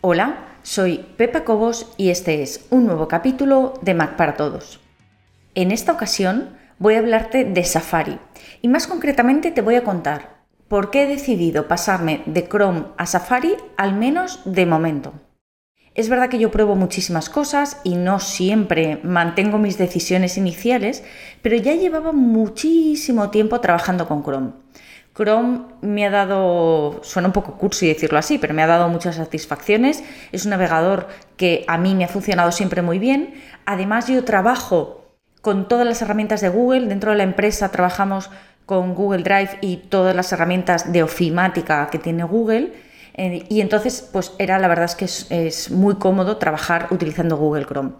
Hola, soy Pepa Cobos y este es un nuevo capítulo de Mac para Todos. En esta ocasión voy a hablarte de Safari y más concretamente te voy a contar por qué he decidido pasarme de Chrome a Safari al menos de momento. Es verdad que yo pruebo muchísimas cosas y no siempre mantengo mis decisiones iniciales, pero ya llevaba muchísimo tiempo trabajando con Chrome. Chrome me ha dado, suena un poco cursi decirlo así, pero me ha dado muchas satisfacciones. Es un navegador que a mí me ha funcionado siempre muy bien. Además, yo trabajo con todas las herramientas de Google. Dentro de la empresa trabajamos con Google Drive y todas las herramientas de ofimática que tiene Google. Eh, y entonces, pues era la verdad es que es, muy cómodo trabajar utilizando Google Chrome.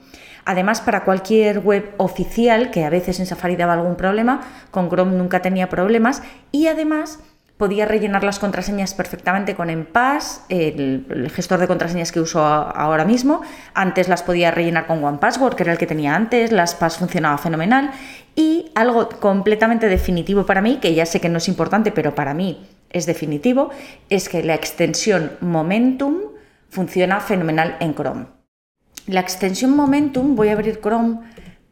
Además, para cualquier web oficial, que a veces en Safari daba algún problema, con Chrome nunca tenía problemas. Y además, podía rellenar las contraseñas perfectamente con Enpass, el, gestor de contraseñas que uso ahora mismo. Antes las podía rellenar con OnePassword, que era el que tenía antes, las Pass funcionaba fenomenal. Y algo completamente definitivo para mí, que ya sé que no es importante, pero para mí es definitivo, es que la extensión Momentum funciona fenomenal en Chrome. La extensión Momentum, voy a abrir Chrome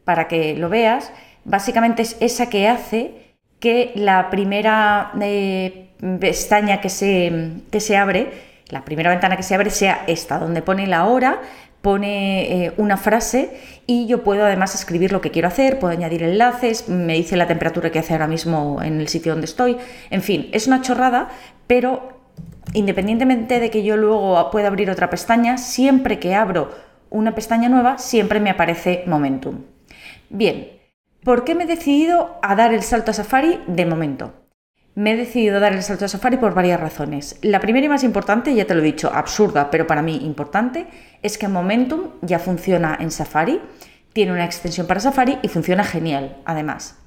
para que lo veas, básicamente es esa que hace que la primera eh, pestaña que se, que se abre, la primera ventana que se abre sea esta, donde pone la hora, pone eh, una frase y yo puedo además escribir lo que quiero hacer, puedo añadir enlaces, me dice la temperatura que hace ahora mismo en el sitio donde estoy, en fin, es una chorrada, pero independientemente de que yo luego pueda abrir otra pestaña, siempre que abro una pestaña nueva, siempre me aparece Momentum. Bien, ¿por qué me he decidido a dar el salto a Safari de momento? Me he decidido dar el salto a Safari por varias razones. La primera y más importante, ya te lo he dicho, absurda, pero para mí importante, es que Momentum ya funciona en Safari, tiene una extensión para Safari y funciona genial, además.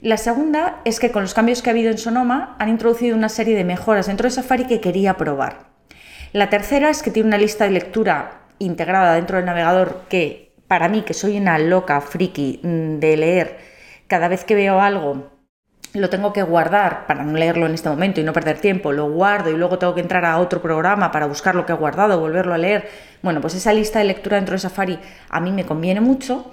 La segunda es que con los cambios que ha habido en Sonoma han introducido una serie de mejoras dentro de Safari que quería probar. La tercera es que tiene una lista de lectura integrada dentro del navegador que para mí, que soy una loca friki mm, de leer, cada vez que veo algo lo tengo que guardar para no leerlo en este momento y no perder tiempo, lo guardo y luego tengo que entrar a otro programa para buscar lo que he guardado, volverlo a leer. Bueno, pues esa lista de lectura dentro de Safari a mí me conviene mucho.